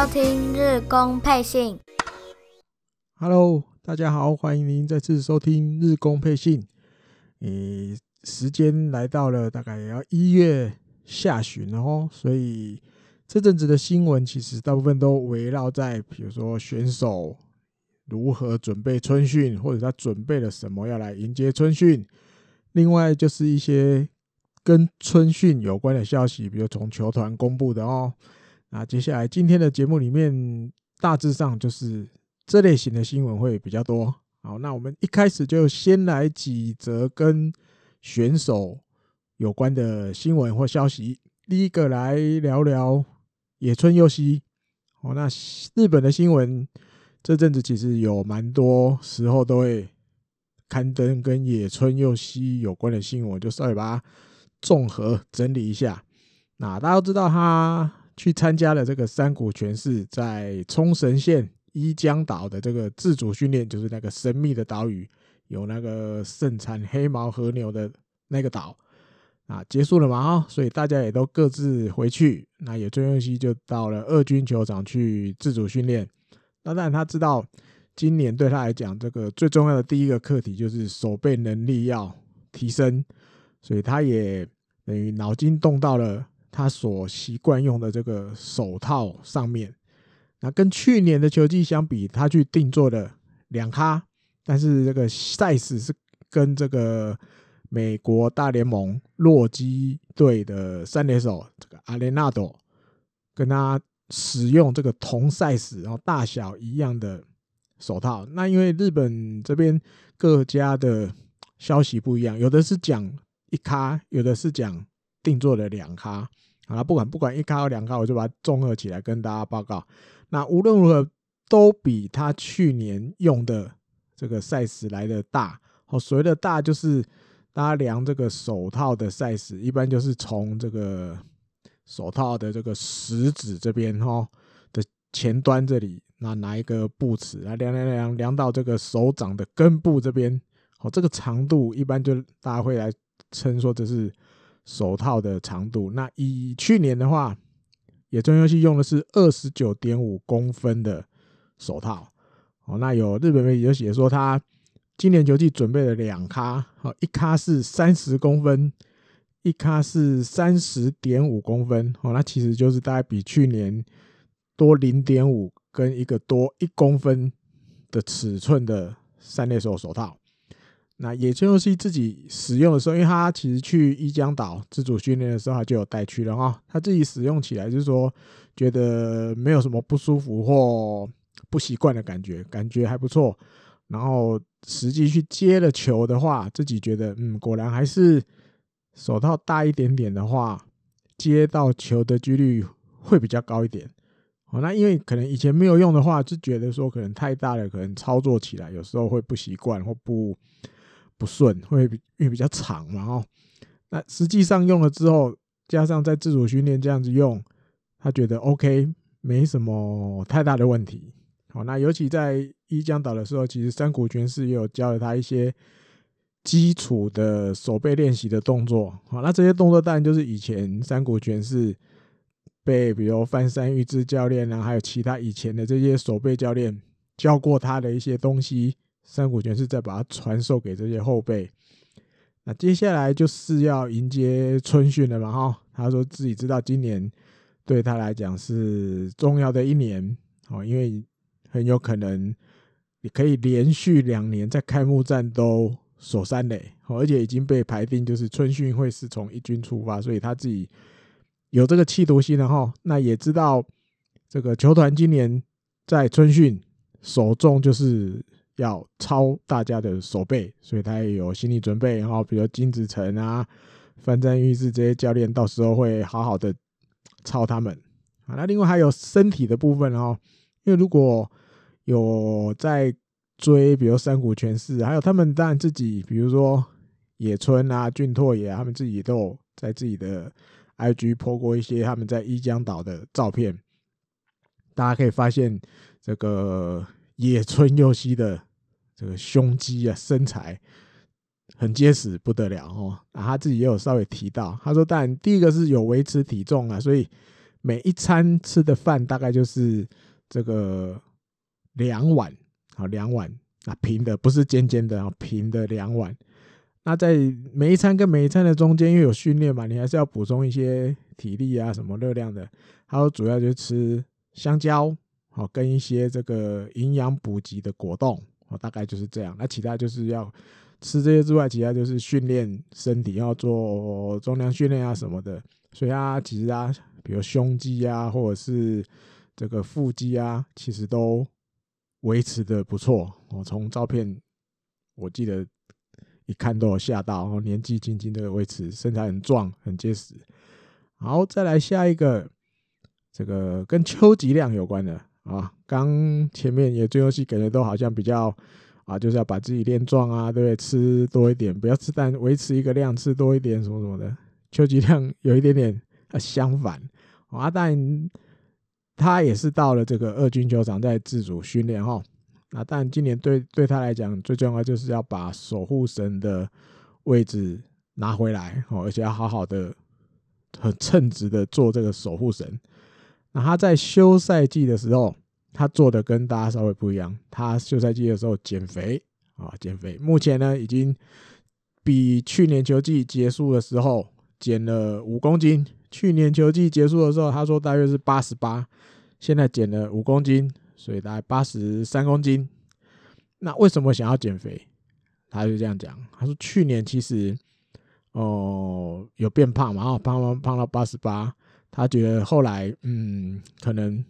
收听日工配信。Hello，大家好，欢迎您再次收听日工配信。诶，时间来到了大概要一月下旬了哦，所以这阵子的新闻其实大部分都围绕在，比如说选手如何准备春训，或者他准备了什么要来迎接春训。另外就是一些跟春训有关的消息，比如从球团公布的哦。那接下来今天的节目里面，大致上就是这类型的新闻会比较多。好，那我们一开始就先来几则跟选手有关的新闻或消息。第一个来聊聊野村佑希。哦，那日本的新闻这阵子其实有蛮多时候都会刊登跟野村佑希有关的新闻，就稍微把它综合整理一下。那大家都知道他。去参加了这个三谷全市在冲绳县伊江岛的这个自主训练，就是那个神秘的岛屿，有那个盛产黑毛和牛的那个岛啊，结束了嘛？哈，所以大家也都各自回去。那野村佑希就到了二军球场去自主训练。那当然他知道，今年对他来讲，这个最重要的第一个课题就是守备能力要提升，所以他也等于脑筋动到了。他所习惯用的这个手套上面，那跟去年的球季相比，他去定做了两咖，但是这个 size 是跟这个美国大联盟洛基队的三垒手这个阿雷纳多跟他使用这个同 size 然后大小一样的手套。那因为日本这边各家的消息不一样，有的是讲一咖，有的是讲定做了两咖。好了，不管不管一咖或两咖，我就把它综合起来跟大家报告。那无论如何，都比他去年用的这个 size 来的大。哦，所谓的大就是大家量这个手套的 size，一般就是从这个手套的这个食指这边哈的前端这里，那拿一个布尺来量量量量到这个手掌的根部这边。哦，这个长度一般就大家会来称说这是。手套的长度，那以去年的话，野村佑希用的是二十九点五公分的手套。哦，那有日本媒体就写说，他今年球季准备了两咖，哦，一咖是三十公分，一咖是三十点五公分。哦，那其实就是大概比去年多零点五跟一个多一公分的尺寸的三垒手手套。那野村佑希自己使用的时候，因为他其实去伊江岛自主训练的时候，他就有带去了哈。他自己使用起来就是说，觉得没有什么不舒服或不习惯的感觉，感觉还不错。然后实际去接了球的话，自己觉得嗯，果然还是手套大一点点的话，接到球的几率会比较高一点。哦，那因为可能以前没有用的话，就觉得说可能太大了，可能操作起来有时候会不习惯或不。不顺会比因为比较长嘛，哦，那实际上用了之后，加上在自主训练这样子用，他觉得 OK，没什么太大的问题。好，那尤其在伊江岛的时候，其实三谷全市也有教了他一些基础的手背练习的动作。好，那这些动作当然就是以前三谷全市被比如翻山玉志教练啊，还有其他以前的这些手背教练教过他的一些东西。三谷全市再把它传授给这些后辈。那接下来就是要迎接春训了嘛？哈，他说自己知道今年对他来讲是重要的一年哦，因为很有可能你可以连续两年在开幕战都守三垒，而且已经被排定就是春训会是从一军出发，所以他自己有这个企图心了哈。那也知道这个球团今年在春训首重就是。要超大家的手背，所以他也有心理准备。然后，比如金子成啊、范占玉志这些教练，到时候会好好的超他们。啊，那另外还有身体的部分哦，因为如果有在追，比如三谷全市，还有他们当然自己，比如说野村啊、俊拓也，他们自己都有在自己的 IG po 过一些他们在伊江岛的照片，大家可以发现这个野村佑希的。这个胸肌啊，身材很结实，不得了哦。啊，他自己也有稍微提到，他说，当然第一个是有维持体重啊，所以每一餐吃的饭大概就是这个两碗，好两碗啊平的，不是尖尖的啊平的两碗。那在每一餐跟每一餐的中间，因为有训练嘛，你还是要补充一些体力啊什么热量的。还有主要就吃香蕉，好跟一些这个营养补给的果冻，哦大概就是这样。那其他就是要。吃这些之外，其他就是训练身体，要做重量训练啊什么的。所以啊，其实啊，比如胸肌啊，或者是这个腹肌啊，其实都维持的不错。我从照片，我记得一看都有吓到。然后年纪轻轻的维持身材很壮，很结实。好，再来下一个，这个跟秋吉亮有关的啊。刚前面也最后期感觉都好像比较。啊，就是要把自己练壮啊，对不对？吃多一点，不要吃但维持一个量，吃多一点，什么什么的。秋吉亮有一点点啊相反啊，但他也是到了这个二军球场在自主训练哈。那但今年对对他来讲，最重要就是要把守护神的位置拿回来哦，而且要好好的、很称职的做这个守护神。那他在休赛季的时候。他做的跟大家稍微不一样，他休赛季的时候减肥啊，减肥。目前呢，已经比去年球季结束的时候减了五公斤。去年球季结束的时候，他说大约是八十八，现在减了五公斤，所以大概八十三公斤。那为什么想要减肥？他就这样讲，他说去年其实哦有变胖嘛，胖胖胖到八十八，他觉得后来嗯可能。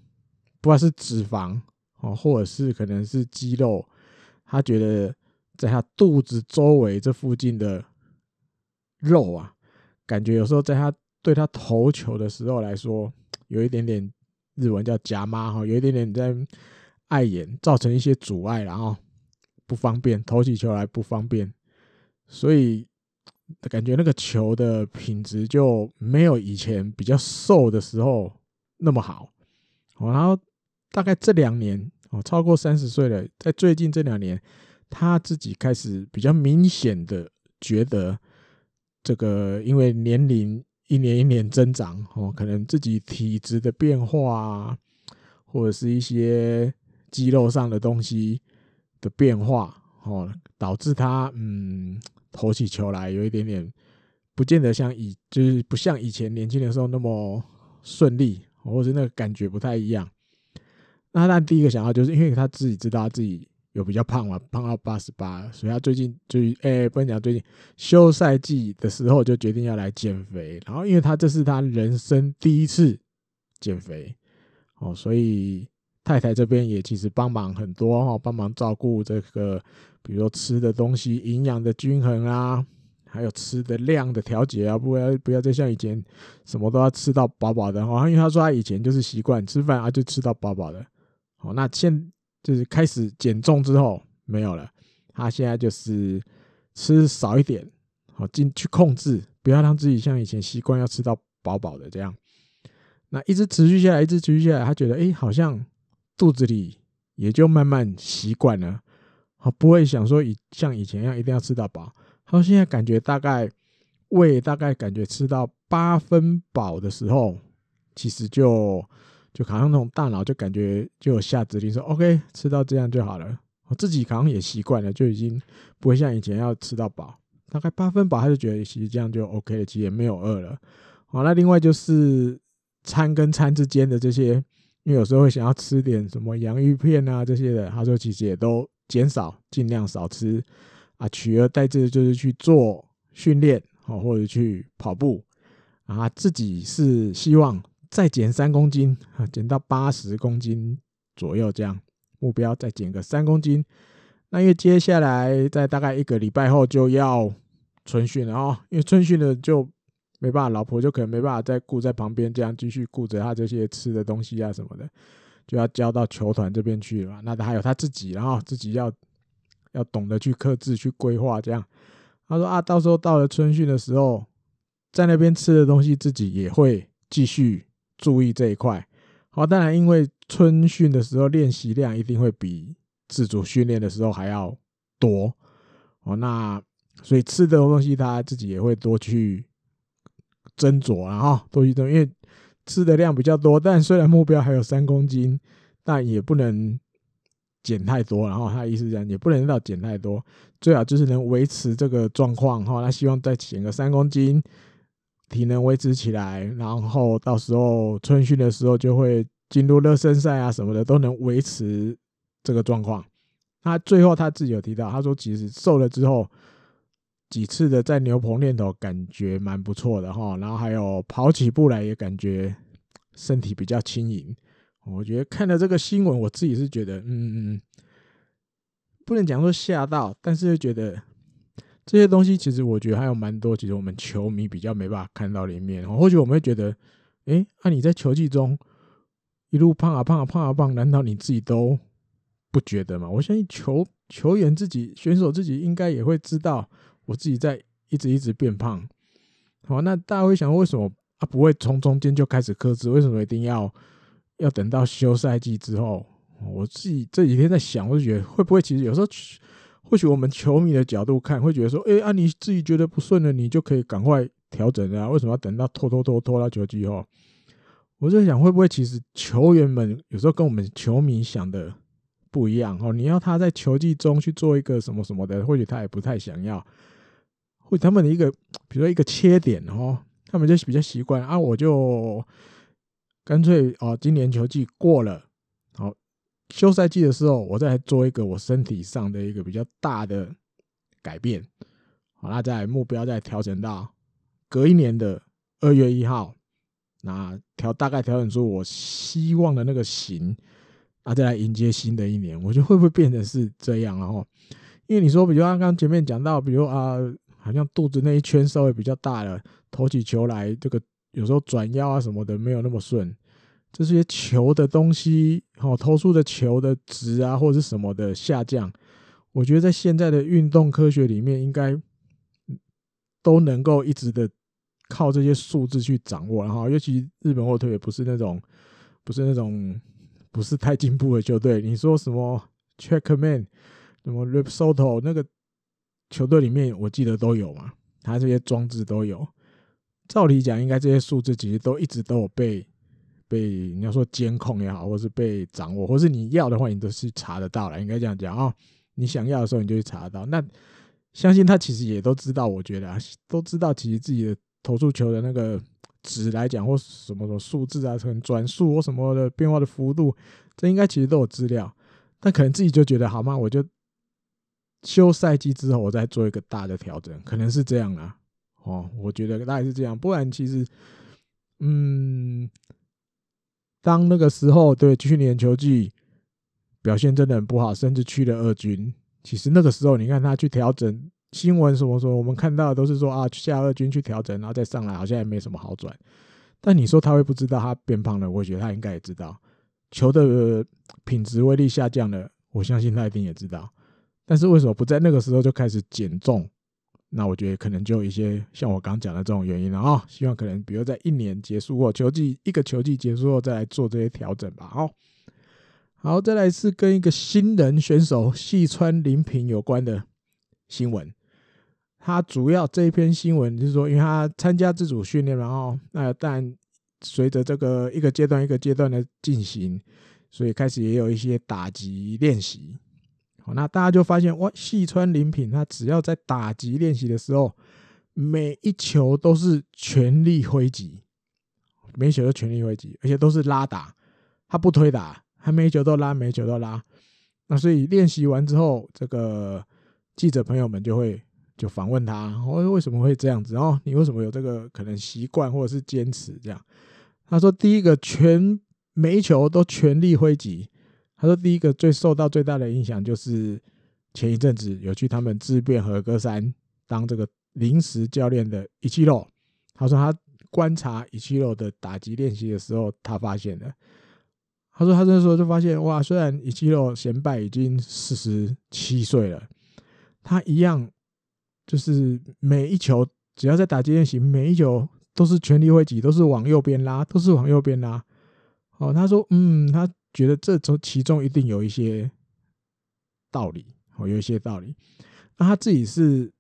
不管是脂肪哦，或者是可能是肌肉，他觉得在他肚子周围这附近的肉啊，感觉有时候在他对他投球的时候来说，有一点点日文叫夹妈哈，有一点点在碍眼，造成一些阻碍，然后不方便投起球来不方便，所以感觉那个球的品质就没有以前比较瘦的时候那么好，然后。大概这两年哦，超过三十岁了，在最近这两年，他自己开始比较明显的觉得，这个因为年龄一年一年增长哦，可能自己体质的变化啊，或者是一些肌肉上的东西的变化哦，导致他嗯投起球来有一点点不见得像以就是不像以前年轻的时候那么顺利，或者那个感觉不太一样。那他第一个想到就是因为他自己知道他自己有比较胖嘛，胖到八十八，所以他最近就哎，不能讲最近休赛季的时候就决定要来减肥。然后因为他这是他人生第一次减肥哦，所以太太这边也其实帮忙很多哈，帮忙照顾这个，比如说吃的东西营养的均衡啊，还有吃的量的调节啊，不要不要再像以前什么都要吃到饱饱的哈，因为他说他以前就是习惯吃饭啊就吃到饱饱的。好，那现就是开始减重之后没有了，他现在就是吃少一点，好进去控制，不要让自己像以前习惯要吃到饱饱的这样。那一直持续下来，一直持续下来，他觉得哎，好像肚子里也就慢慢习惯了，好不会想说以像以前一样一定要吃到饱。他说现在感觉大概胃大概感觉吃到八分饱的时候，其实就。就好像那种大脑就感觉就有下指令说 OK 吃到这样就好了，我自己好像也习惯了，就已经不会像以前要吃到饱，大概八分饱他就觉得其实这样就 OK 了，其实也没有饿了。好，那另外就是餐跟餐之间的这些，因为有时候会想要吃点什么洋芋片啊这些的，他说其实也都减少，尽量少吃啊，取而代之的就是去做训练哦，或者去跑步啊，自己是希望。再减三公斤啊，减到八十公斤左右，这样目标再减个三公斤。那因为接下来在大概一个礼拜后就要春训了哦，因为春训了就没办法，老婆就可能没办法再顾在旁边，这样继续顾着他这些吃的东西啊什么的，就要交到球团这边去了。那他还有他自己，然后自己要要懂得去克制、去规划这样。他说啊，到时候到了春训的时候，在那边吃的东西自己也会继续。注意这一块，好，当然，因为春训的时候练习量一定会比自主训练的时候还要多，哦，那所以吃的东西他自己也会多去斟酌，然后多去斟，因为吃的量比较多，但虽然目标还有三公斤，但也不能减太多。然后他意思是这样，也不能到减太多，最好就是能维持这个状况。哈，他希望再减个三公斤，体能维持起来，然后到时候春训的时候就会进入热身赛啊什么的，都能维持这个状况。他最后他自己有提到，他说其实瘦了之后。几次的在牛棚练头，感觉蛮不错的哈。然后还有跑起步来也感觉身体比较轻盈。我觉得看了这个新闻，我自己是觉得，嗯嗯，不能讲说吓到，但是觉得这些东西其实我觉得还有蛮多，其实我们球迷比较没办法看到里面。或许我们会觉得，哎，那你在球技中一路胖啊胖啊胖啊胖，难道你自己都不觉得吗？我相信球球员自己、选手自己应该也会知道。我自己在一直一直变胖，好，那大家会想，为什么啊不会从中间就开始克制？为什么一定要要等到休赛季之后？我自己这几天在想，我就觉得会不会其实有时候，或许我们球迷的角度看，会觉得说，哎啊，你自己觉得不顺了，你就可以赶快调整啊？为什么要等到拖拖拖拖到球季后？我在想，会不会其实球员们有时候跟我们球迷想的不一样？哦，你要他在球季中去做一个什么什么的，或许他也不太想要。或他们的一个，比如说一个缺点哦，他们就比较习惯啊，我就干脆哦，今年球季过了，好，休赛季的时候，我再做一个我身体上的一个比较大的改变，好，那再目标再调整到隔一年的二月一号，那调大概调整出我希望的那个型，啊，再来迎接新的一年，我觉得会不会变成是这样？然后，因为你说，比如刚刚前面讲到，比如啊。好像肚子那一圈稍微比较大了，投起球来，这个有时候转腰啊什么的没有那么顺。这些球的东西，好投出的球的值啊，或者是什么的下降，我觉得在现在的运动科学里面，应该都能够一直的靠这些数字去掌握。然后，尤其日本火腿也不是那种，不是那种，不是太进步的球队。你说什么 Checkman，什么 Ripsoto 那个。球队里面我记得都有嘛，他这些装置都有。照理讲，应该这些数字其实都一直都有被被你要说监控也好，或是被掌握，或是你要的话，你都是查得到了。应该这样讲啊，你想要的时候你就去查得到。那相信他其实也都知道，我觉得啊，都知道其实自己的投出球的那个值来讲，或什么什么数字啊，可能转速或什么的变化的幅度，这应该其实都有资料。但可能自己就觉得好吗？我就。休赛季之后，我再做一个大的调整，可能是这样啊。哦，我觉得大概是这样。不然，其实，嗯，当那个时候，对去年球季表现真的很不好，甚至去了二军。其实那个时候，你看他去调整新闻什么什么，我们看到的都是说啊，下二军去调整，然后再上来，好像也没什么好转。但你说他会不知道他变胖了？我觉得他应该也知道，球的品质威力下降了，我相信他一定也知道。但是为什么不在那个时候就开始减重？那我觉得可能就有一些像我刚讲的这种原因了啊。希望可能比如在一年结束或，球季一个球季结束后再来做这些调整吧。好，好，再来是跟一个新人选手细川林平有关的新闻。他主要这一篇新闻就是说，因为他参加自主训练，然后那但随着这个一个阶段一个阶段的进行，所以开始也有一些打击练习。那大家就发现哇，细川林品他只要在打击练习的时候，每一球都是全力挥击，每一球都全力挥击，而且都是拉打，他不推打，他每一球都拉，每一球都拉。那所以练习完之后，这个记者朋友们就会就访问他，哦，为什么会这样子？然后你为什么有这个可能习惯或者是坚持这样？他说，第一个全每一球都全力挥击。他说：“第一个最受到最大的影响就是前一阵子有去他们自辩和歌山当这个临时教练的一七肉。他说他观察一七肉的打击练习的时候，他发现了。他说他这时候就发现哇，虽然一七六贤败已经四十七岁了，他一样就是每一球只要在打击练习，每一球都是全力挥击，都是往右边拉，都是往右边拉。哦，他说嗯，他。”觉得这中其中一定有一些道理，哦，有一些道理。那他自己是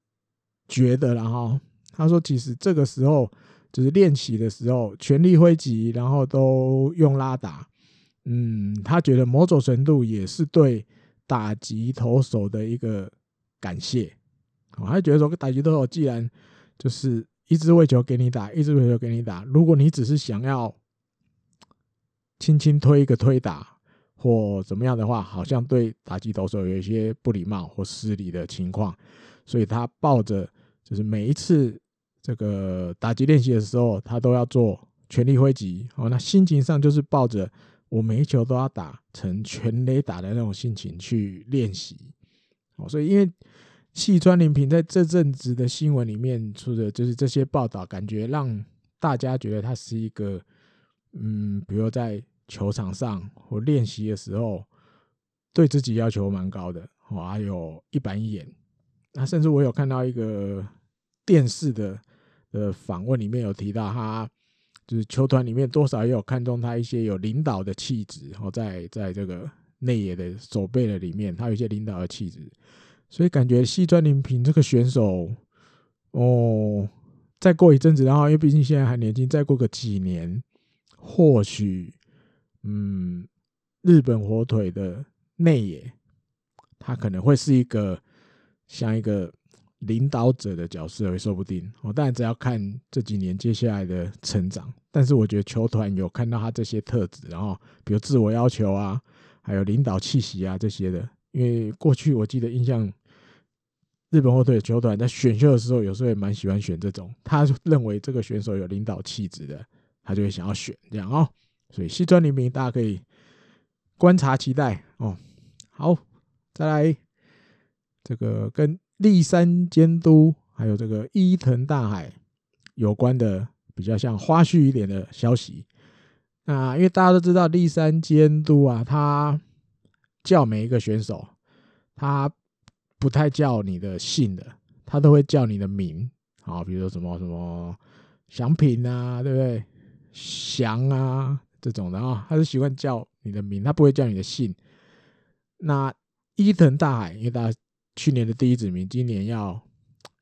觉得，然后他说，其实这个时候就是练习的时候全力挥击，然后都用拉打。嗯，他觉得某种程度也是对打击投手的一个感谢。哦，他觉得说，打击投手既然就是一直为球给你打，一直为球给你打，如果你只是想要轻轻推一个推打或怎么样的话，好像对打击投手有一些不礼貌或失礼的情况，所以他抱着就是每一次这个打击练习的时候，他都要做全力挥击。哦，那心情上就是抱着。我每一球都要打成全垒打的那种心情去练习，哦，所以因为细川林平在这阵子的新闻里面出的就是这些报道，感觉让大家觉得他是一个，嗯，比如在球场上或练习的时候，对自己要求蛮高的，我，还有一板一眼。那甚至我有看到一个电视的的访问里面有提到他。就是球团里面多少也有看中他一些有领导的气质，然后在在这个内野的守备的里面，他有一些领导的气质，所以感觉西川林平这个选手，哦，再过一阵子，然后因为毕竟现在还年轻，再过个几年，或许，嗯，日本火腿的内野，他可能会是一个像一个。领导者的角色也说不定哦，当然只要看这几年接下来的成长。但是我觉得球团有看到他这些特质，然后比如自我要求啊，还有领导气息啊这些的。因为过去我记得印象，日本火腿的球团在选秀的时候，有时候也蛮喜欢选这种，他认为这个选手有领导气质的，他就会想要选这样哦。所以西川黎明大家可以观察期待哦。好，再来这个跟。立山监督还有这个伊藤大海有关的比较像花絮一点的消息。那因为大家都知道立山监督啊，他叫每一个选手，他不太叫你的姓的，他都会叫你的名。好，比如说什么什么祥平啊，对不对？祥啊这种的啊，他是习惯叫你的名，他不会叫你的姓。那伊藤大海，因为大家。去年的第一指名，今年要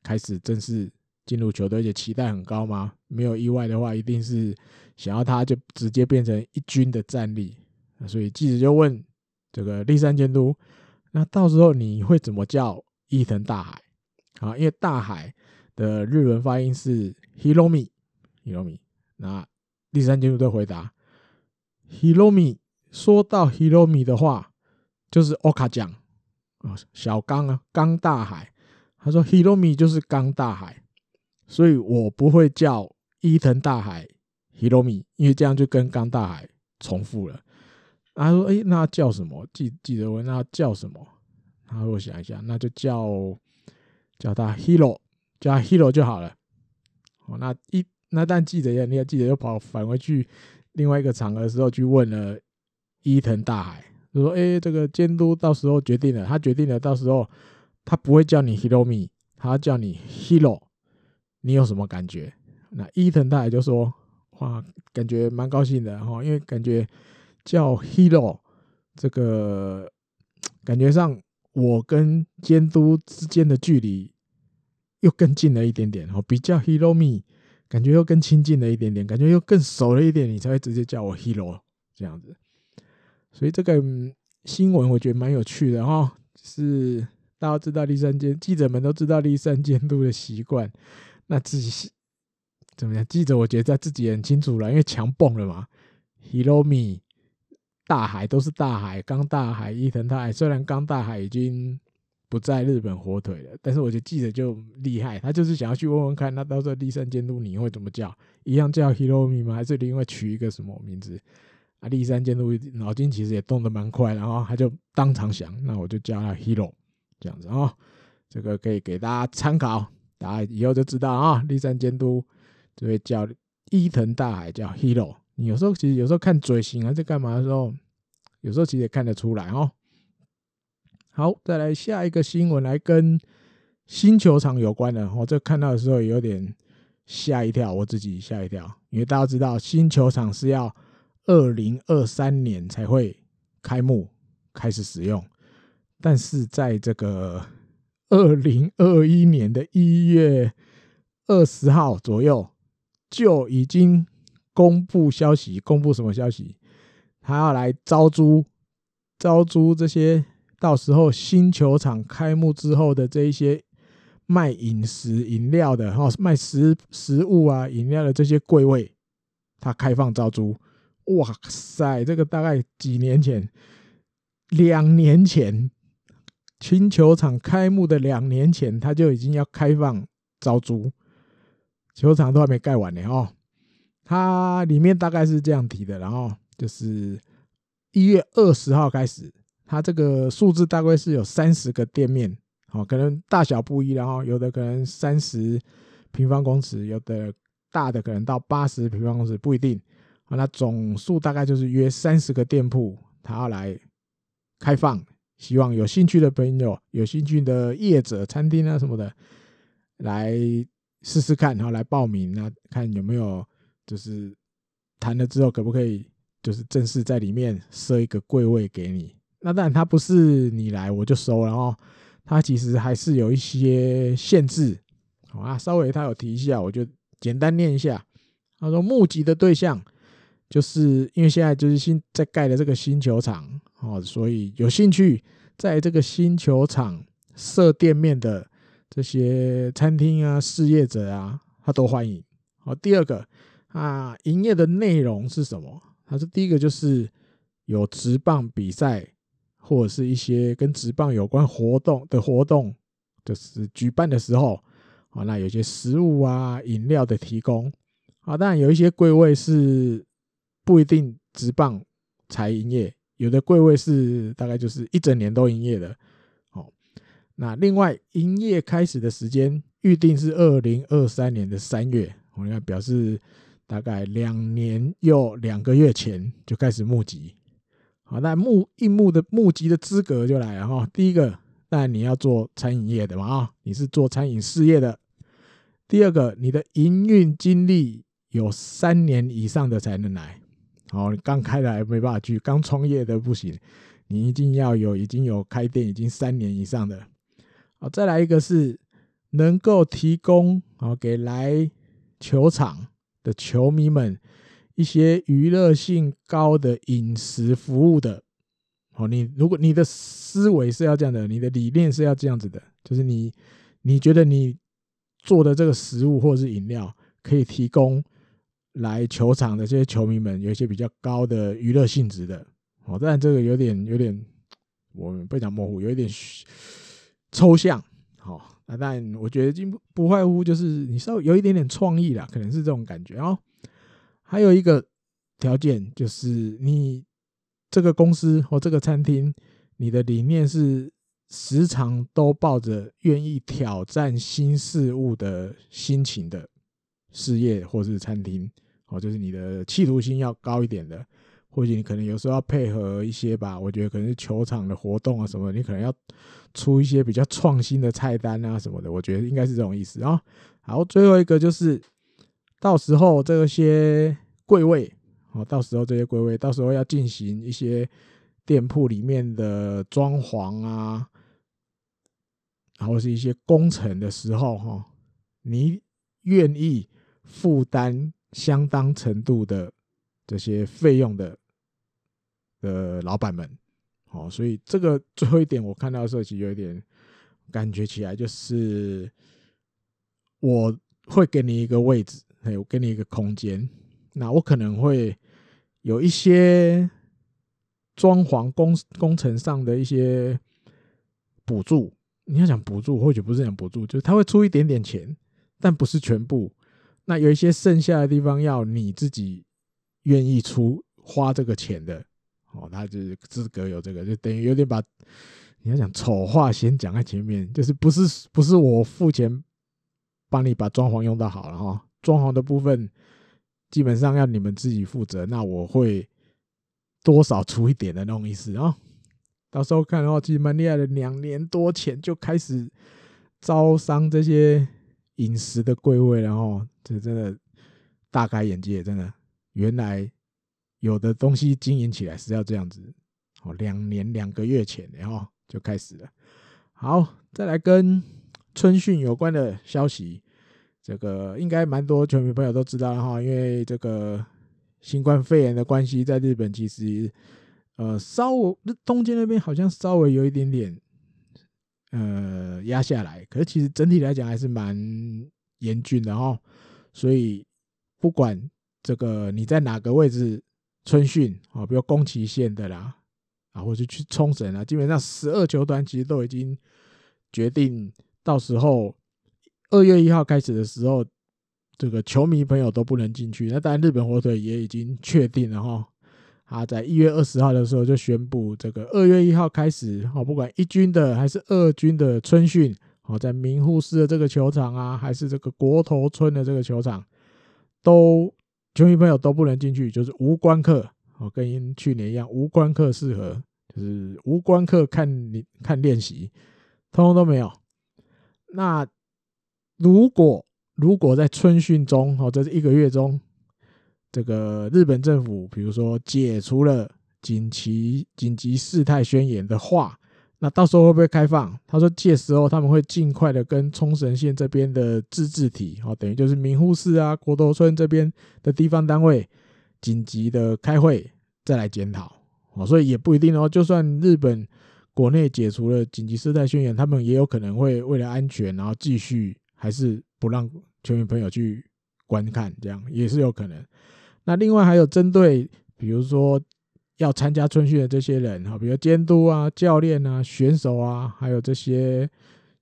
开始正式进入球队，而且期待很高吗？没有意外的话，一定是想要他就直接变成一军的战力。所以记者就问这个立山监督：“那到时候你会怎么叫伊藤大海？”啊，因为大海的日文发音是 Hiromi，Hiromi。那立山监督就回答：“Hiromi。”说到 Hiromi 的话，就是 Oka 酱。啊，小刚啊，刚大海，他说 Hiromi 就是刚大海，所以我不会叫伊藤大海 Hiromi，因为这样就跟刚大海重复了。他说：“哎，那叫什么？记记得问那叫什么？”他说：“我想一下，那就叫叫他 Hiro，叫他 Hiro 就好了。”哦，那一那但记者也你要记者又跑返回去另外一个场合的时候去问了伊藤大海。就说：“哎，这个监督到时候决定了，他决定了，到时候他不会叫你 Hiromi，他叫你 Hiro，你有什么感觉？”那伊藤大海就说：“哇，感觉蛮高兴的哈，因为感觉叫 Hiro 这个感觉上，我跟监督之间的距离又更近了一点点哦，比较 Hiromi 感觉又更亲近了一点点，感觉又更熟了一点，你才会直接叫我 Hiro 这样子。”所以这个新闻我觉得蛮有趣的哈，是大家知道立山监记者们都知道立山监督的习惯，那自己怎么样？记者我觉得他自己很清楚了，因为强蹦了嘛。Hiromi 大海都是大海，刚大海伊藤大海，虽然刚大海已经不在日本火腿了，但是我觉得记者就厉害，他就是想要去问问看，那到时候立山监督你会怎么叫？一样叫 Hiromi 吗？还是另外取一个什么名字？啊，立山监督脑筋其实也动得蛮快，然后他就当场想，那我就叫他 Hiro 这样子啊，这个可以给大家参考，大家以后就知道啊，立山监督就会叫伊藤大海叫 Hiro。你有时候其实有时候看嘴型还是干嘛的时候，有时候其实也看得出来哦。好，再来下一个新闻，来跟新球场有关的，我这看到的时候有点吓一跳，我自己吓一跳，因为大家知道新球场是要。二零二三年才会开幕开始使用，但是在这个二零二一年的一月二十号左右，就已经公布消息，公布什么消息？他要来招租，招租这些到时候新球场开幕之后的这一些卖饮食饮料的哈，卖食食物啊饮料的这些柜位，他开放招租。哇塞，这个大概几年前，两年前，新球场开幕的两年前，他就已经要开放招租，球场都还没盖完呢哦。它里面大概是这样提的，然后就是一月二十号开始，它这个数字大概是有三十个店面，哦，可能大小不一，然后有的可能三十平方公尺，有的大的可能到八十平方公尺，不一定。那总数大概就是约三十个店铺，他要来开放，希望有兴趣的朋友、有兴趣的业者、餐厅啊什么的，来试试看，然后来报名啊，看有没有就是谈了之后可不可以，就是正式在里面设一个柜位给你。那当然，他不是你来我就收，然后他其实还是有一些限制，好啊，稍微他有提一下，我就简单念一下。他说募集的对象。就是因为现在就是新在盖的这个新球场哦，所以有兴趣在这个新球场设店面的这些餐厅啊、事业者啊，他都欢迎。好，第二个啊，营业的内容是什么？他说第一个就是有职棒比赛或者是一些跟职棒有关活动的活动，就是举办的时候啊，那有些食物啊、饮料的提供啊，当然有一些柜位是。不一定职棒才营业，有的柜位是大概就是一整年都营业的。好，那另外营业开始的时间预定是二零二三年的三月，我应该表示大概两年又两个月前就开始募集。好，那募应募的募集的资格就来了哈。第一个，那你要做餐饮业的嘛啊，你是做餐饮事业的。第二个，你的营运经历有三年以上的才能来。好，你刚开来没办法去，刚创业的不行，你一定要有已经有开店已经三年以上的。好，再来一个是能够提供好给来球场的球迷们一些娱乐性高的饮食服务的。好，你如果你的思维是要这样的，你的理念是要这样子的，就是你你觉得你做的这个食物或者是饮料可以提供。来球场的这些球迷们，有一些比较高的娱乐性质的，哦，但这个有点有点，我们不讲模糊，有一点抽象，好，那但我觉得不不外乎就是你稍微有一点点创意啦，可能是这种感觉哦。还有一个条件就是你这个公司或这个餐厅，你的理念是时常都抱着愿意挑战新事物的心情的事业或是餐厅。哦，就是你的企图心要高一点的，或者你可能有时候要配合一些吧，我觉得可能是球场的活动啊什么，你可能要出一些比较创新的菜单啊什么的，我觉得应该是这种意思啊。好，最后一个就是到时候这些柜位，哦，到时候这些柜位，到时候要进行一些店铺里面的装潢啊，然后是一些工程的时候，哈，你愿意负担相当程度的这些费用的的老板们，好，所以这个最后一点我看到的时候，其实有一点感觉起来，就是我会给你一个位置，哎，我给你一个空间，那我可能会有一些装潢工工程上的一些补助。你要讲补助，或许不是讲补助，就是他会出一点点钱，但不是全部。那有一些剩下的地方要你自己愿意出花这个钱的，哦，他就是资格有这个，就等于有点把你要讲丑话先讲在前面，就是不是不是我付钱帮你把装潢用到好了哈，装潢的部分基本上要你们自己负责，那我会多少出一点的那种意思啊。到时候看的话，其实蛮厉害的，两年多前就开始招商这些。饮食的柜位，然后这真的大开眼界，真的，原来有的东西经营起来是要这样子。哦，两年两个月前，然后就开始了。好，再来跟春训有关的消息。这个应该蛮多球迷朋友都知道了哈，因为这个新冠肺炎的关系，在日本其实呃稍微东京那边好像稍微有一点点呃压下来，可是其实整体来讲还是蛮严峻的哈。所以不管这个你在哪个位置春训啊，比如宫崎县的啦，啊，或者去冲绳啊，基本上十二球团其实都已经决定，到时候二月一号开始的时候，这个球迷朋友都不能进去。那当然，日本火腿也已经确定了哈，他在一月二十号的时候就宣布，这个二月一号开始，哦，不管一军的还是二军的春训，哦，在名护市的这个球场啊，还是这个国头村的这个球场，都球迷朋友都不能进去，就是无观客，哦，跟去年一样，无观客适合，就是无观客看你看练习，通通都没有。那如果如果在春训中哦，这是一个月中，这个日本政府比如说解除了紧急紧急事态宣言的话，那到时候会不会开放？他说届时候他们会尽快的跟冲绳县这边的自治体哦，等于就是名护市啊、国头村这边的地方单位紧急的开会再来检讨哦，所以也不一定哦，就算日本。国内解除了紧急事态宣言，他们也有可能会为了安全，然后继续还是不让球迷朋友去观看，这样也是有可能。那另外还有针对，比如说要参加春训的这些人，哈，比如监督啊、教练啊、选手啊，还有这些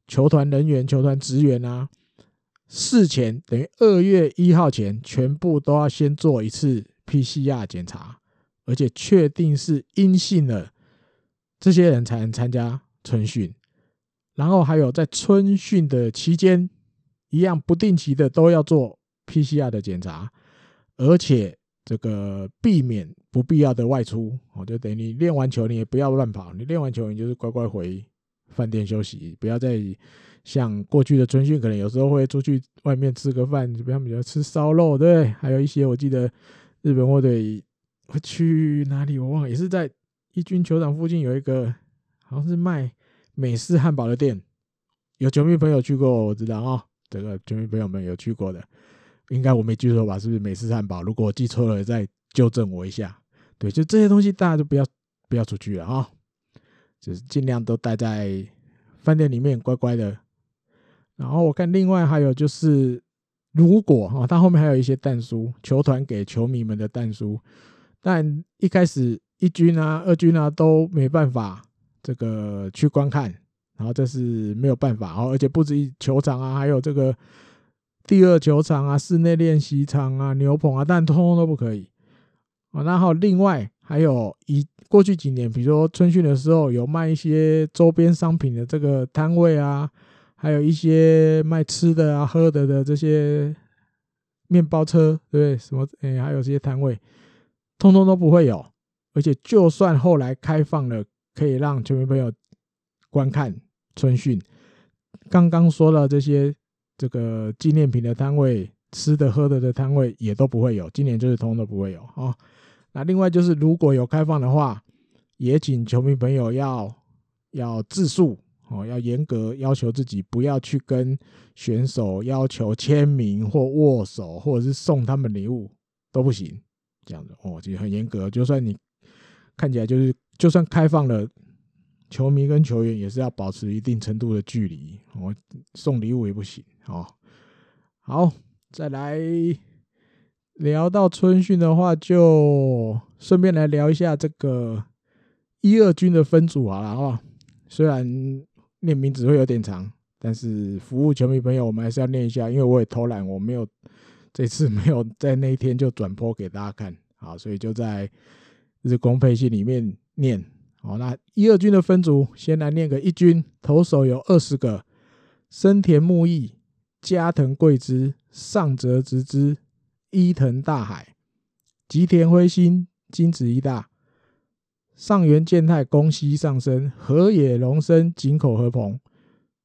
球团人员、球团职员啊，事前等于二月一号前，全部都要先做一次 PCR 检查，而且确定是阴性的。这些人才能参加春训，然后还有在春训的期间，一样不定期的都要做 PCR 的检查，而且这个避免不必要的外出，哦，就等于你练完球你也不要乱跑，你练完球你就是乖乖回饭店休息，不要再像过去的春训，可能有时候会出去外面吃个饭，比方比较吃烧肉，对，还有一些我记得日本或者会去哪里我忘了，也是在。一军球场附近有一个，好像是卖美式汉堡的店，有球迷朋友去过，我知道啊。这个球迷朋友们有去过的，应该我没记错吧？是不是美式汉堡？如果我记错了，再纠正我一下。对，就这些东西，大家都不要不要出去了啊，就是尽量都待在饭店里面，乖乖的。然后我看另外还有就是，如果啊，他后面还有一些蛋书，球团给球迷们的蛋书，但一开始。一军啊，二军啊都没办法这个去观看，然后这是没有办法哦，而且不止一球场啊，还有这个第二球场啊、室内练习场啊、牛棚啊，但通通都不可以啊。然后另外还有一过去几年，比如说春训的时候有卖一些周边商品的这个摊位啊，还有一些卖吃的啊、喝的的这些面包车，对不对？什么诶，还有这些摊位，通通都不会有。而且，就算后来开放了，可以让球迷朋友观看春训，刚刚说了这些这个纪念品的摊位、吃的喝的的摊位也都不会有，今年就是通通都不会有啊。那另外就是，如果有开放的话，也请球迷朋友要要自述哦，要严格要求自己，不要去跟选手要求签名或握手，或者是送他们礼物都不行。这样子哦，其实很严格，就算你。看起来就是，就算开放了，球迷跟球员也是要保持一定程度的距离。我送礼物也不行哦。好，再来聊到春训的话，就顺便来聊一下这个一二军的分组好了啊。虽然念名字会有点长，但是服务球迷朋友，我们还是要念一下，因为我也偷懒，我没有这次没有在那一天就转播给大家看，好，所以就在。日工配信里面念，好，那一二军的分组，先来念个一军，投手有二十个：深田木义、加藤贵之、上泽直之、伊藤大海、吉田辉星、金子一大、上原健太、宫西尚生、河野龙生、井口和朋、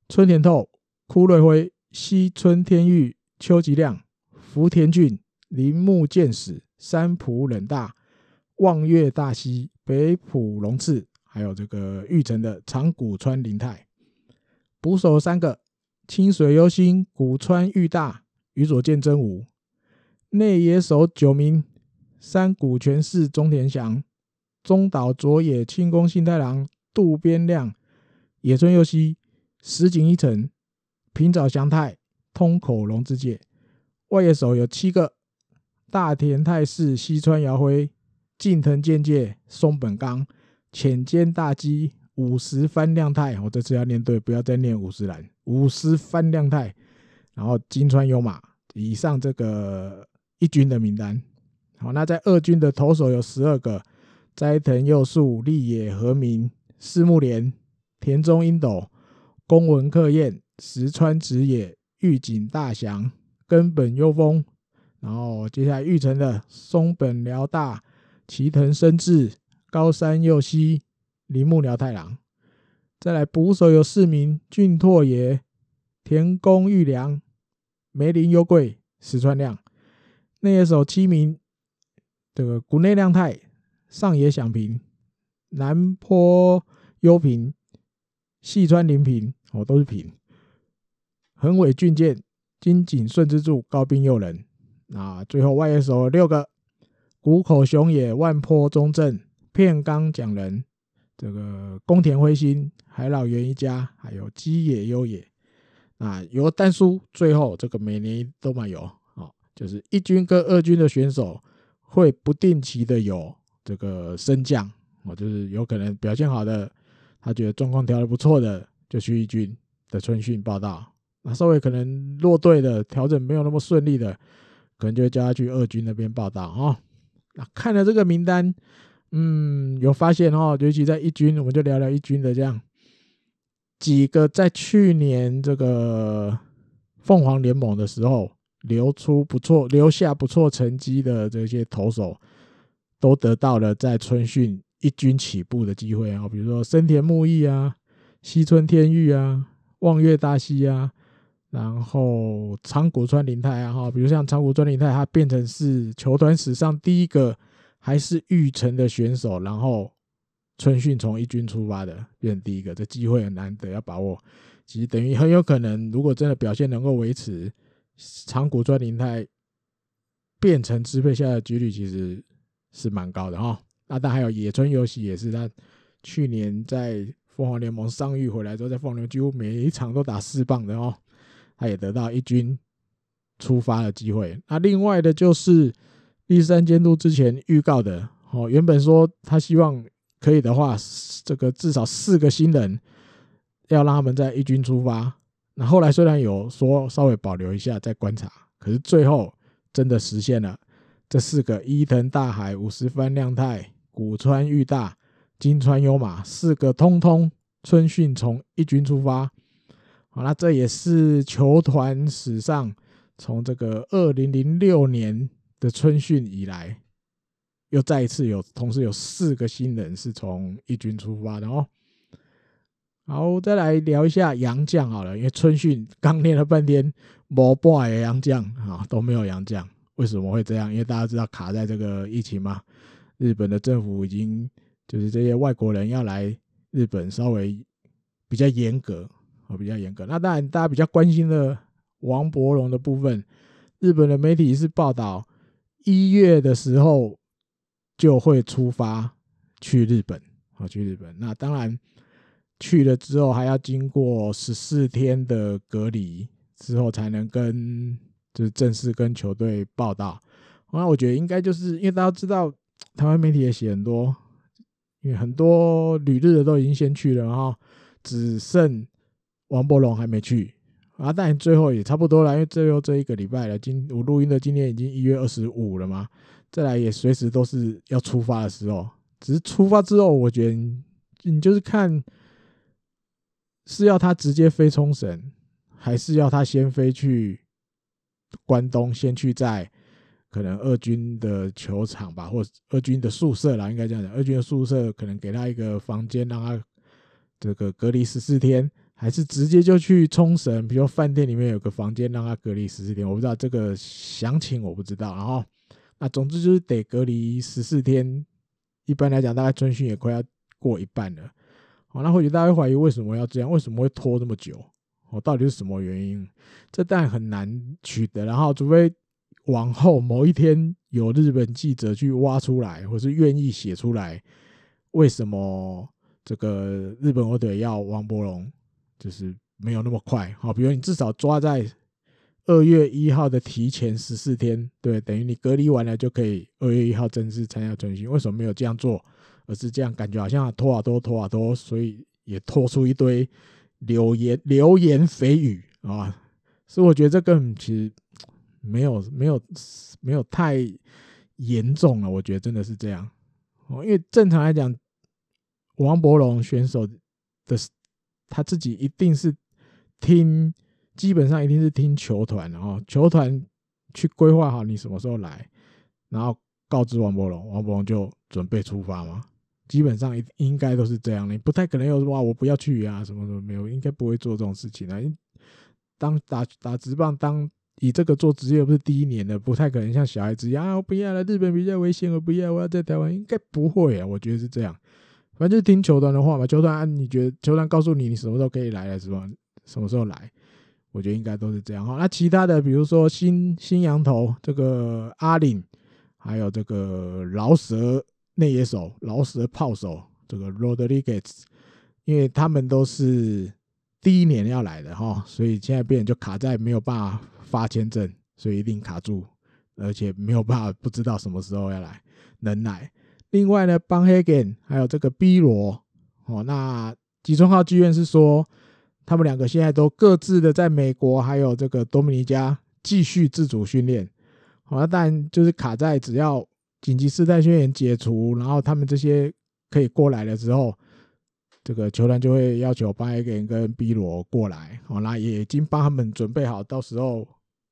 春田透、枯瑞辉、西村天裕、秋吉亮、福田俊、铃木健史、三浦稔大。望月大希、北浦龙次，还有这个玉城的长谷川林太，捕手三个：清水优心、古川裕大、宇佐见真吾，内野手九名，山谷全是中田翔，中岛卓也、清宫信太郎、渡边亮、野村佑希、石井一成、平沼翔太、通口龙之介。外野手有七个：大田泰示、西川遥辉、近藤健介、松本刚、浅间大基、五十番亮太。我这次要念对，不要再念五十岚。五十番亮太，然后金川优马。以上这个一军的名单。好，那在二军的投手有十二个：斋藤佑树、立野和明、四木连、田中英斗、宫文克彦、石川直也、玉井大翔。根本优风，然后接下来育成的松本辽大、齐藤伸志、高山佑希、铃木辽太郎，再来捕手有四名：俊拓也、田宫裕良、梅林优贵、石川亮；内野手七名：这个谷内亮太、上野响平、南坡优平、细川林平，哦，都是平；横尾俊健。金井顺之助、高滨祐人，那最后外野手六个：谷口雄也、万坡中正、片冈讲人、这个宫田辉星、海老原一家，还有基野优也。啊，有个但书，最后这个每年都蛮有哦，就是一军跟二军的选手会不定期的有这个升降哦，就是有可能表现好的，他觉得状况调得不错的，就去一军的春训报道。那稍微可能落队的调整没有那么顺利的，可能就会叫他去二军那边报道哦。那看了这个名单，嗯，有发现哦，尤其在一军，我们就聊聊一军的这样几个在去年这个凤凰联盟的时候留出不错、留下不错成绩的这些投手，都得到了在春训一军起步的机会啊。比如说森田牧毅啊、西村天玉啊、望月大西啊。然后长谷川林太啊，哈，比如像长谷川林太，他变成是球团史上第一个还是育成的选手，然后春训从一军出发的，变第一个，这机会很难得，要把握。其实等于很有可能，如果真的表现能够维持，长谷川林太变成支配下的几率其实是蛮高的哈。那但还有野村佑希也是，他去年在凤凰联盟伤愈回来之后，在凤凰联盟几乎每一场都打四棒的哦。他也得到一军出发的机会。那另外的就是栗山监督之前预告的，哦，原本说他希望可以的话，这个至少四个新人要让他们在一军出发。那后来虽然有说稍微保留一下再观察，可是最后真的实现了这四个：伊藤大海、五十番亮太、古川裕大、金川优马，四个通通春训从一军出发。好，那这也是球团史上从这个二零零六年的春训以来，又再一次有同时有四个新人是从一军出发的哦。好，再来聊一下洋将好了，因为春训刚练了半天，没半个洋将啊，都没有洋将，为什么会这样？因为大家知道卡在这个疫情嘛，日本的政府已经就是这些外国人要来日本，稍微比较严格。比较严格。那当然，大家比较关心的王柏融的部分，日本的媒体是报道一月的时候就会出发去日本，啊去日本。那当然去了之后还要经过十四天的隔离之后才能跟就是正式跟球队报道。那我觉得应该就是因为大家知道台湾媒体也写很多，因为很多旅日的都已经先去了，然后只剩。王柏融还没去啊，但最后也差不多了，因为最后这一个礼拜了，今我录音的今天已经一月二十五了嘛，再来也随时都是要出发的时候，只是出发之后，我觉得你，就是看是要他直接飞冲绳，还是要他先飞去关东，先去在可能二军的球场吧，或二军的宿舍啦，应该这样讲，二军的宿舍可能给他一个房间，让他这个隔离十四天。还是直接就去冲绳，比如饭店里面有个房间让他隔离十四天，我不知道这个详情，我不知道。然后，那总之就是得隔离十四天。一般来讲，大概春训也快要过一半了。好，那或许大家会怀疑为什么要这样？为什么会拖这么久？哦，到底是什么原因？这当然很难取得。然后，除非往后某一天有日本记者去挖出来，或是愿意写出来，为什么这个日本火腿要王柏融，就是没有那么快。好，比如你至少抓在二月一号的提前十四天，对，等于你隔离完了就可以二月一号正式参加春训。为什么没有这样做，而是这样？感觉好像拖啊拖，拖啊拖，所以也拖出一堆。流言流言蜚语啊，所以我觉得这个其实没有没有没有太严重了。我觉得真的是这样哦，因为正常来讲，王柏融选手的他自己一定是听，基本上一定是听球团，然后球团去规划好你什么时候来，然后告知王柏融，王柏融就准备出发嘛。基本上应应该都是这样，你不太可能有哇，我不要去啊，什么什么没有，应该不会做这种事情啊。当打打职棒，当以这个做职业不是第一年的，不太可能像小孩子一样啊，我不要了，日本比较危险，我不要，我要在台湾，应该不会啊。我觉得是这样，反正就是听球团的话嘛。球团按你觉得球团告诉你你什么时候可以来了是吧？什么时候来？我觉得应该都是这样哈。那其他的比如说新新洋头这个阿领，还有这个饶舌。内野手、饶舌炮手，这个 Rodriguez，因为他们都是第一年要来的哈，所以现在变就卡在没有办法发签证，所以一定卡住，而且没有办法不知道什么时候要来能来。另外呢邦黑根还有这个 B 罗哦，那吉川浩剧院是说，他们两个现在都各自的在美国还有这个多米尼加继续自主训练，好，但就是卡在只要。紧急事态宣言解除，然后他们这些可以过来了之后，这个球团就会要求巴耶根跟 B 罗过来，哦，那也已经帮他们准备好，到时候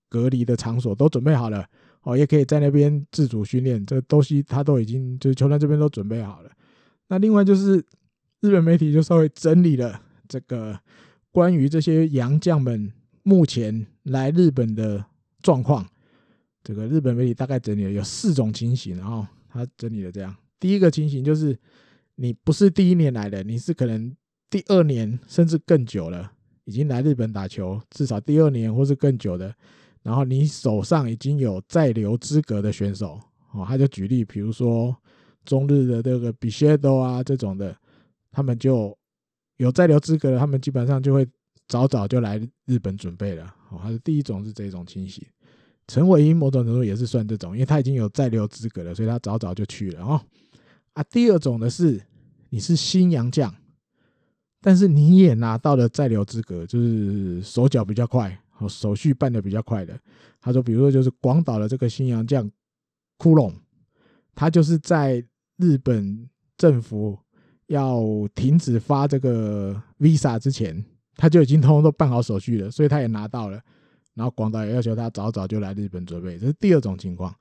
隔离的场所都准备好了，哦，也可以在那边自主训练，这东西他都已经就是球团这边都准备好了。那另外就是日本媒体就稍微整理了这个关于这些洋将们目前来日本的状况。这个日本媒体大概整理了有四种情形，然后他整理了这样：第一个情形就是你不是第一年来的，你是可能第二年甚至更久了，已经来日本打球，至少第二年或是更久的，然后你手上已经有在留资格的选手，哦，他就举例，比如说中日的这个比谢多啊这种的，他们就有在留资格的，他们基本上就会早早就来日本准备了。哦，他的第一种是这种情形。陈伟英某种程度也是算这种，因为他已经有在留资格了，所以他早早就去了哦。啊，第二种的是你是新洋将，但是你也拿到了在留资格，就是手脚比较快，哦手续办得比较快的。他说，比如说就是广岛的这个新洋将窟窿，他就是在日本政府要停止发这个 visa 之前，他就已经通通都办好手续了，所以他也拿到了。然后广岛也要求他早早就来日本准备，这是第二种情况。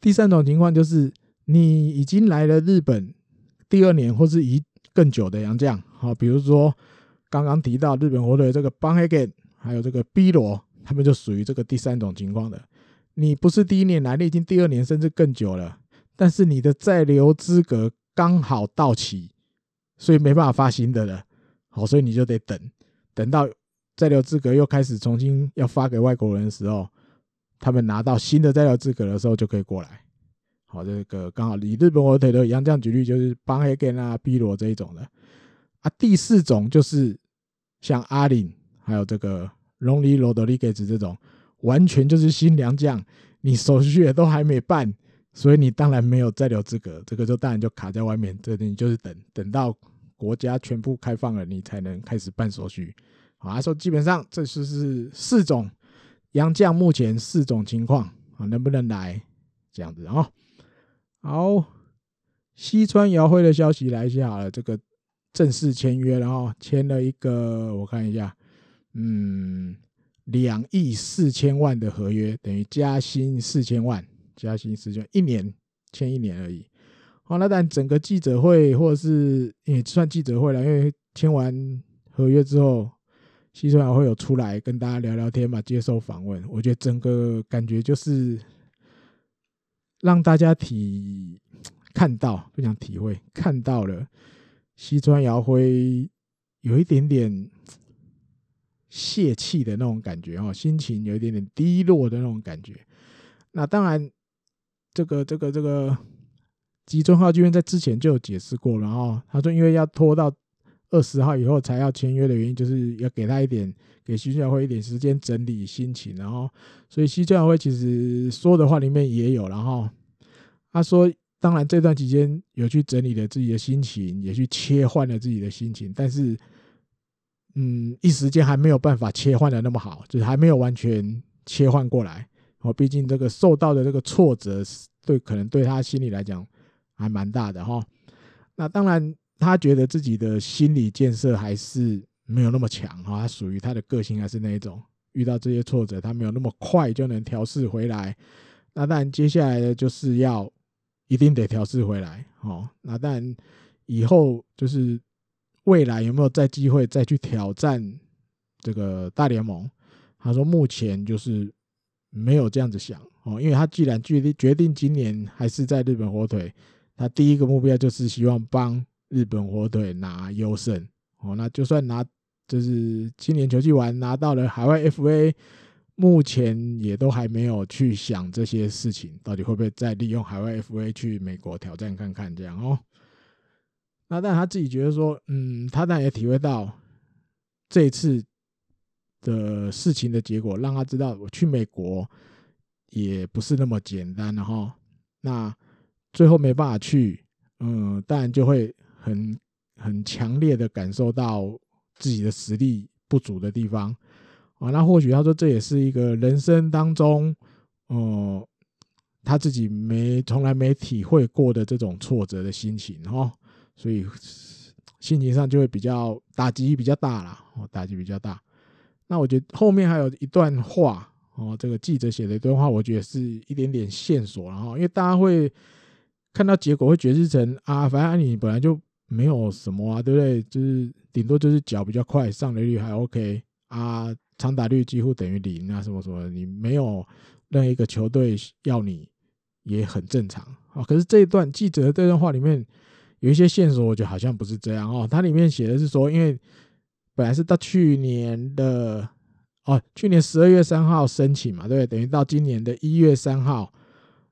第三种情况就是你已经来了日本第二年或是一更久的洋将，好，比如说刚刚提到日本火腿这个 Van Hagen，还有这个 B 罗，他们就属于这个第三种情况的。你不是第一年来，你已经第二年甚至更久了，但是你的在留资格刚好到期，所以没办法发新的了，好，所以你就得等，等到。在留资格又开始重新要发给外国人的时候，他们拿到新的在留资格的时候就可以过来。好，这个刚好以日本火腿的洋将举例，就是邦黑根啊、B 罗这一种的啊。第四种就是像阿林还有这个隆里罗德里格兹这种，完全就是新娘将，你手续也都还没办，所以你当然没有在留资格，这个就当然就卡在外面。这你就是等等到国家全部开放了，你才能开始办手续。好啊，说基本上这就是四种洋将，目前四种情况啊，能不能来这样子啊？好，西川遥辉的消息来一下好了，这个正式签约，然后签了一个，我看一下，嗯，两亿四千万的合约，等于加薪四千万，加薪四千万，一年签一年而已。好，那但整个记者会或者是也算记者会了，因为签完合约之后。西川遥辉有出来跟大家聊聊天嘛，接受访问。我觉得整个感觉就是让大家体看到，不想体会，看到了西川遥辉有一点点泄气的那种感觉哦，心情有一点点低落的那种感觉。那当然，这个这个这个吉村浩剧院在之前就有解释过，然后他说，因为要拖到二十号以后才要签约的原因，就是要给他一点，给西村遥辉一点时间整理心情，然后，所以西村遥辉其实说的话里面也有，然后他说，当然这段期间有去整理了自己的心情，也去切换了自己的心情，但是。嗯，一时间还没有办法切换的那么好，就是还没有完全切换过来。哦，毕竟这个受到的这个挫折，对可能对他心里来讲还蛮大的哈。那当然，他觉得自己的心理建设还是没有那么强哈。他属于他的个性还是那一种，遇到这些挫折，他没有那么快就能调试回来。那当然，接下来的就是要一定得调试回来。哦，那当然以后就是。未来有没有再机会再去挑战这个大联盟？他说目前就是没有这样子想哦，因为他既然决定决定今年还是在日本火腿，他第一个目标就是希望帮日本火腿拿优胜哦。那就算拿就是今年球季完拿到了海外 FA，目前也都还没有去想这些事情，到底会不会再利用海外 FA 去美国挑战看看这样哦。那但他自己觉得说，嗯，他当然也体会到这一次的事情的结果，让他知道我去美国也不是那么简单的哈。那最后没办法去，嗯，当然就会很很强烈的感受到自己的实力不足的地方啊。那或许他说这也是一个人生当中，嗯，他自己没从来没体会过的这种挫折的心情哈。所以心情上就会比较打击比较大啦，哦，打击比较大。那我觉得后面还有一段话哦，这个记者写的一段话，我觉得是一点点线索，然后因为大家会看到结果会解释成啊，反正你本来就没有什么啊，对不对？就是顶多就是脚比较快，上垒率还 OK 啊，长打率几乎等于零啊，什么什么，你没有任何一个球队要你也很正常啊。可是这一段记者的这段话里面。有一些线索，我觉得好像不是这样哦。它里面写的是说，因为本来是到去年的哦，去年十二月三号申请嘛，对不对？等于到今年的一月三号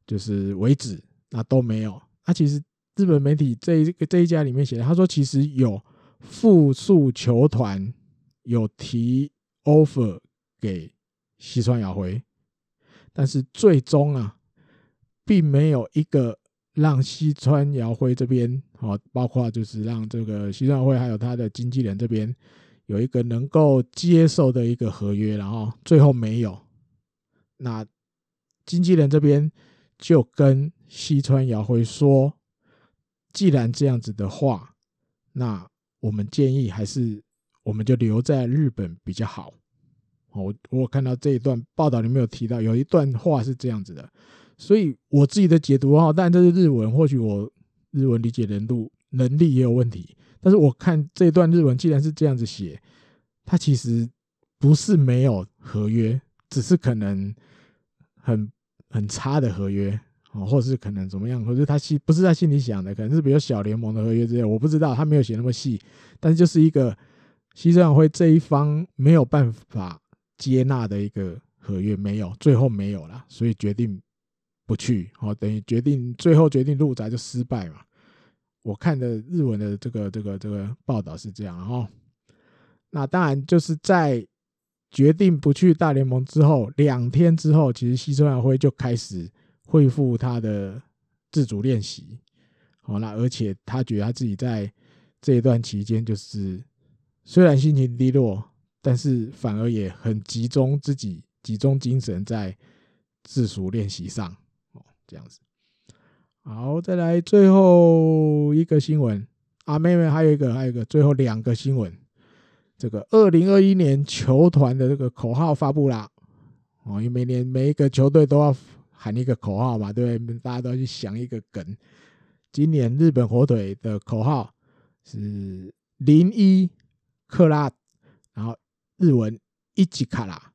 就是为止，那都没有。那其实日本媒体这一个这一家里面写的，他说其实有复数球团有提 offer 给西川遥辉，但是最终啊，并没有一个。让西川遥辉这边，哦，包括就是让这个西川遥辉还有他的经纪人这边有一个能够接受的一个合约，然后最后没有。那经纪人这边就跟西川遥辉说，既然这样子的话，那我们建议还是我们就留在日本比较好。我我看到这一段报道里面有提到，有一段话是这样子的。所以我自己的解读哈，但这是日文，或许我日文理解能力能力也有问题。但是我看这段日文，既然是这样子写，它其实不是没有合约，只是可能很很差的合约哦，或是可能怎么样，或者他心不是他心里想的，可能是比较小联盟的合约之类，我不知道，他没有写那么细。但是就是一个西藏会这一方没有办法接纳的一个合约，没有，最后没有了，所以决定。不去哦，等于决定最后决定入宅就失败嘛。我看的日文的这个这个这个报道是这样哦。那当然就是在决定不去大联盟之后，两天之后，其实西川遥辉就开始恢复他的自主练习。好，那而且他觉得他自己在这一段期间，就是虽然心情低落，但是反而也很集中自己，集中精神在自主练习上。这样子，好，再来最后一个新闻啊，妹妹还有一个，还有一个，最后两个新闻。这个二零二一年球团的这个口号发布啦，哦，因为每年每一个球队都要喊一个口号嘛，对不对？大家都要去想一个梗。今年日本火腿的口号是零一克拉，然后日文一吉卡拉，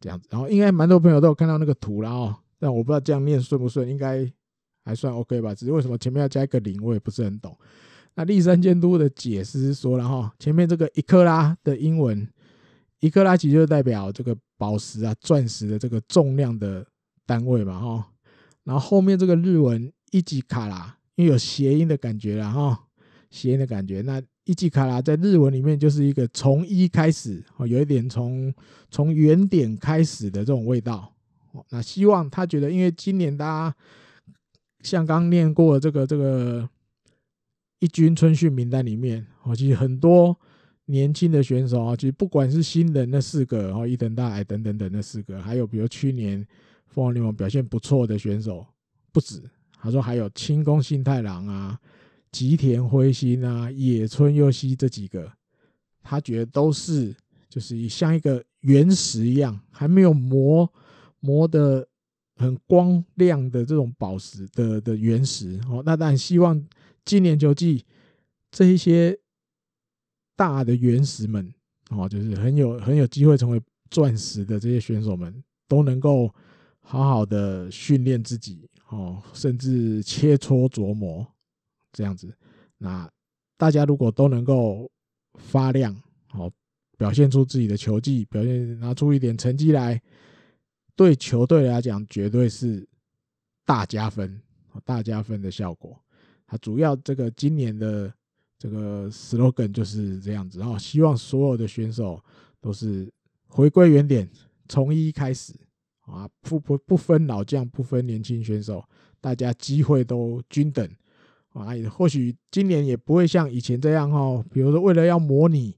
这样子，然后应该蛮多朋友都有看到那个图了哦。但我不知道这样念顺不顺，应该还算 OK 吧。只是为什么前面要加一个零，我也不是很懂。那立山监督的解释说，然后前面这个一克拉的英文一克拉其实就代表这个宝石啊、钻石的这个重量的单位嘛，哈。然后后面这个日文一级卡拉，因为有谐音的感觉了哈，谐音的感觉。那一级卡拉在日文里面就是一个从一开始，有一点从从原点开始的这种味道。那希望他觉得，因为今年大家像刚念过的这个这个一军春训名单里面，哦，其实很多年轻的选手啊，其实不管是新人那四个，哦，伊藤大海等等等那四个，还有比如去年凤凰联盟表现不错的选手不止。他说还有清宫幸太郎啊、吉田辉星啊、野村佑希这几个，他觉得都是就是像一个原石一样，还没有磨。磨得很光亮的这种宝石的的原石哦，那但希望今年球季这一些大的原石们哦，就是很有很有机会成为钻石的这些选手们，都能够好好的训练自己哦，甚至切磋琢磨这样子。那大家如果都能够发亮哦，表现出自己的球技，表现拿出一点成绩来。对球队来讲，绝对是大加分，大加分的效果。它主要这个今年的这个 slogan 就是这样子啊，希望所有的选手都是回归原点，从一开始啊，不不不分老将，不分年轻选手，大家机会都均等啊。或许今年也不会像以前这样哦，比如说为了要模拟，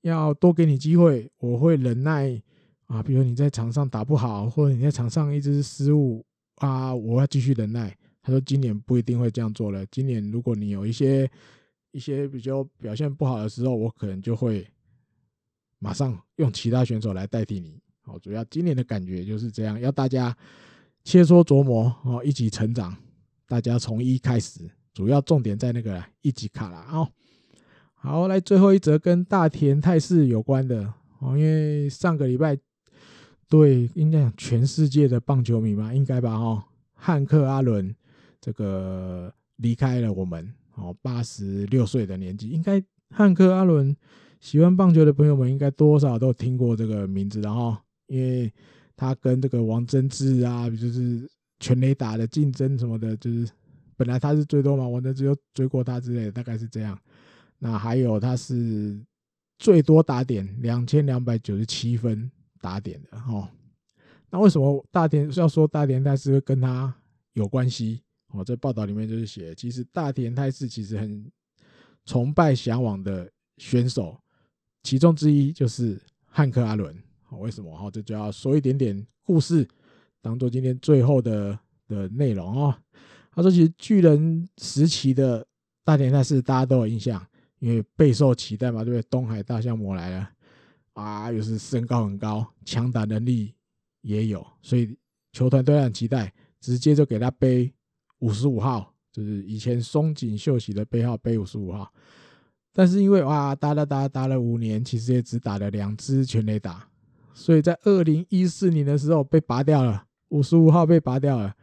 要多给你机会，我会忍耐。啊，比如你在场上打不好，或者你在场上一直失误啊，我要继续忍耐。他说今年不一定会这样做了。今年如果你有一些一些比较表现不好的时候，我可能就会马上用其他选手来代替你。好，主要今年的感觉就是这样，要大家切磋琢磨哦，一起成长。大家从一开始，主要重点在那个一级卡啦。哦。好，来最后一则跟大田泰示有关的哦，因为上个礼拜。对，应该讲全世界的棒球迷嘛，应该吧？哈，汉克阿伦这个离开了我们，哦，八十六岁的年纪，应该汉克阿伦喜欢棒球的朋友们应该多少都听过这个名字，然后因为他跟这个王贞治啊，就是全垒打的竞争什么的，就是本来他是最多嘛，王贞治又追过他之类的，大概是这样。那还有他是最多打点两千两百九十七分。打点的哦，那为什么大田要说大田泰示会跟他有关系？哦，在报道里面就是写，其实大田泰示其实很崇拜、向往的选手，其中之一就是汉克阿伦。为什么？哈，这就要说一点点故事，当做今天最后的的内容哦。他说，其实巨人时期的大田泰示大家都有印象，因为备受期待嘛，对不对？东海大象魔来了。啊，又是身高很高，强打能力也有，所以球团都很期待，直接就给他背五十五号，就是以前松井秀喜的背号，背五十五号。但是因为哇，打打打打了五年，其实也只打了两支全垒打，所以在二零一四年的时候被拔掉了，五十五号被拔掉了，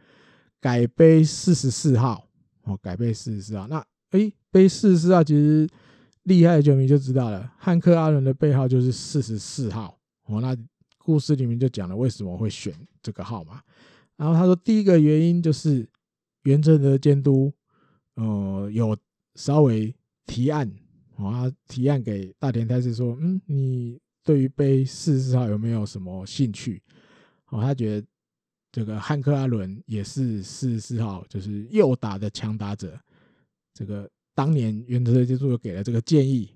改背四十四号，哦，改背四十四号。那哎、背四十四号其实。厉害的球迷就知道了，汉克阿伦的背号就是四十四号哦。那故事里面就讲了为什么会选这个号码。然后他说，第一个原因就是原正的监督，呃，有稍微提案，哦，他提案给大田泰示说，嗯，你对于背四十四号有没有什么兴趣？哦，他觉得这个汉克阿伦也是四十四号，就是右打的强打者，这个。当年原则的接触又给了这个建议，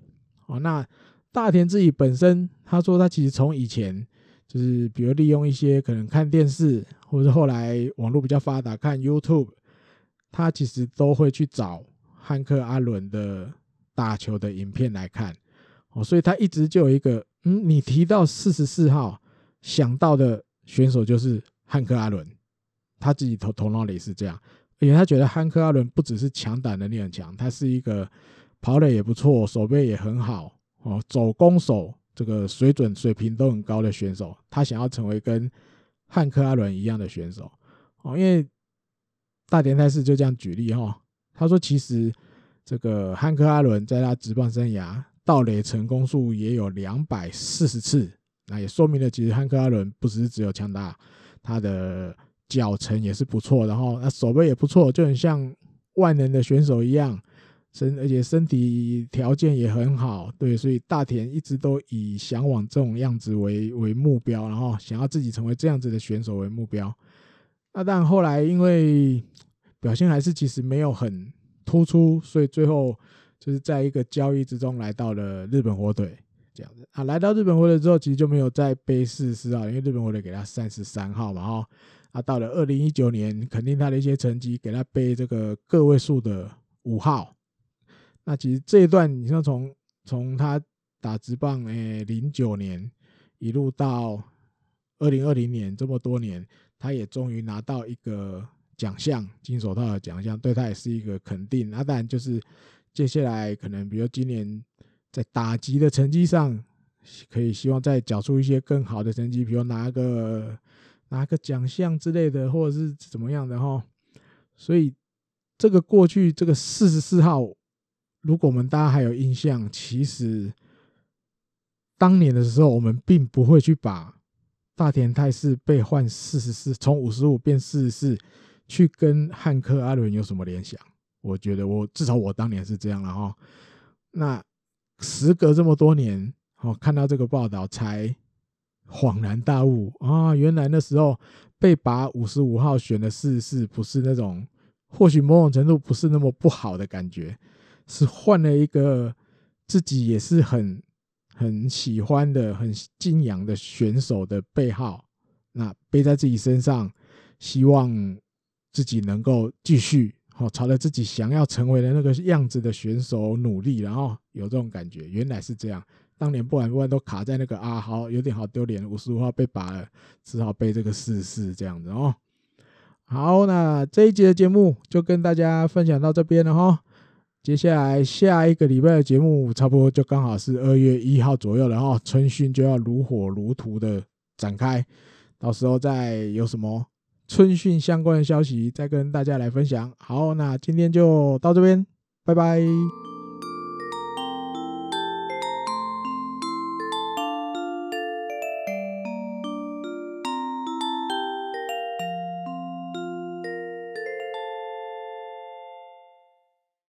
哦，那大田自己本身他说他其实从以前就是比如利用一些可能看电视，或者是后来网络比较发达看 YouTube，他其实都会去找汉克阿伦的打球的影片来看，哦，所以他一直就有一个，嗯，你提到四十四号想到的选手就是汉克阿伦，他自己头头脑里是这样。因为他觉得汉克阿伦不只是强打能力很强，他是一个跑垒也不错，守备也很好哦，走攻守这个水准水平都很高的选手。他想要成为跟汉克阿伦一样的选手哦。因为大田泰示就这样举例哈，他说其实这个汉克阿伦在他职棒生涯盗垒成功数也有两百四十次那也说明了，其实汉克阿伦不只是只有强大，他的脚程也是不错，然后那手背也不错，就很像万能的选手一样，身而且身体条件也很好，对，所以大田一直都以向往这种样子为为目标，然后想要自己成为这样子的选手为目标。那但后来因为表现还是其实没有很突出，所以最后就是在一个交易之中来到了日本火腿这样子啊。来到日本火腿之后，其实就没有再背四十四号，因为日本火腿给他三十三号嘛哈。啊，到了二零一九年，肯定他的一些成绩给他背这个个位数的五号。那其实这一段，你像从从他打职棒诶零九年一路到二零二零年这么多年。他也终于拿到一个奖项，金手套的奖项，对他也是一个肯定。那当然就是接下来可能，比如今年在打击的成绩上，可以希望再缴出一些更好的成绩，比如拿个拿个奖项之类的，或者是怎么样的哈。所以这个过去这个四十四号，如果我们大家还有印象，其实当年的时候，我们并不会去把。大田泰示被换四十四，从五十五变四十四，去跟汉克阿伦有什么联想？我觉得我至少我当年是这样了哈。那时隔这么多年，哦，看到这个报道才恍然大悟啊！原来那时候被把五十五号选的四十四，不是那种或许某种程度不是那么不好的感觉，是换了一个自己也是很。很喜欢的、很敬仰的选手的背号，那背在自己身上，希望自己能够继续好朝着自己想要成为的那个样子的选手努力，然后有这种感觉。原来是这样，当年不然不然都卡在那个啊，好有点好丢脸，五十五号被拔了，只好背这个四四这样子哦。好，那这一集的节目就跟大家分享到这边了哈。接下来下一个礼拜的节目，差不多就刚好是二月一号左右了哈，春训就要如火如荼的展开，到时候再有什么春训相关的消息，再跟大家来分享。好，那今天就到这边，拜拜。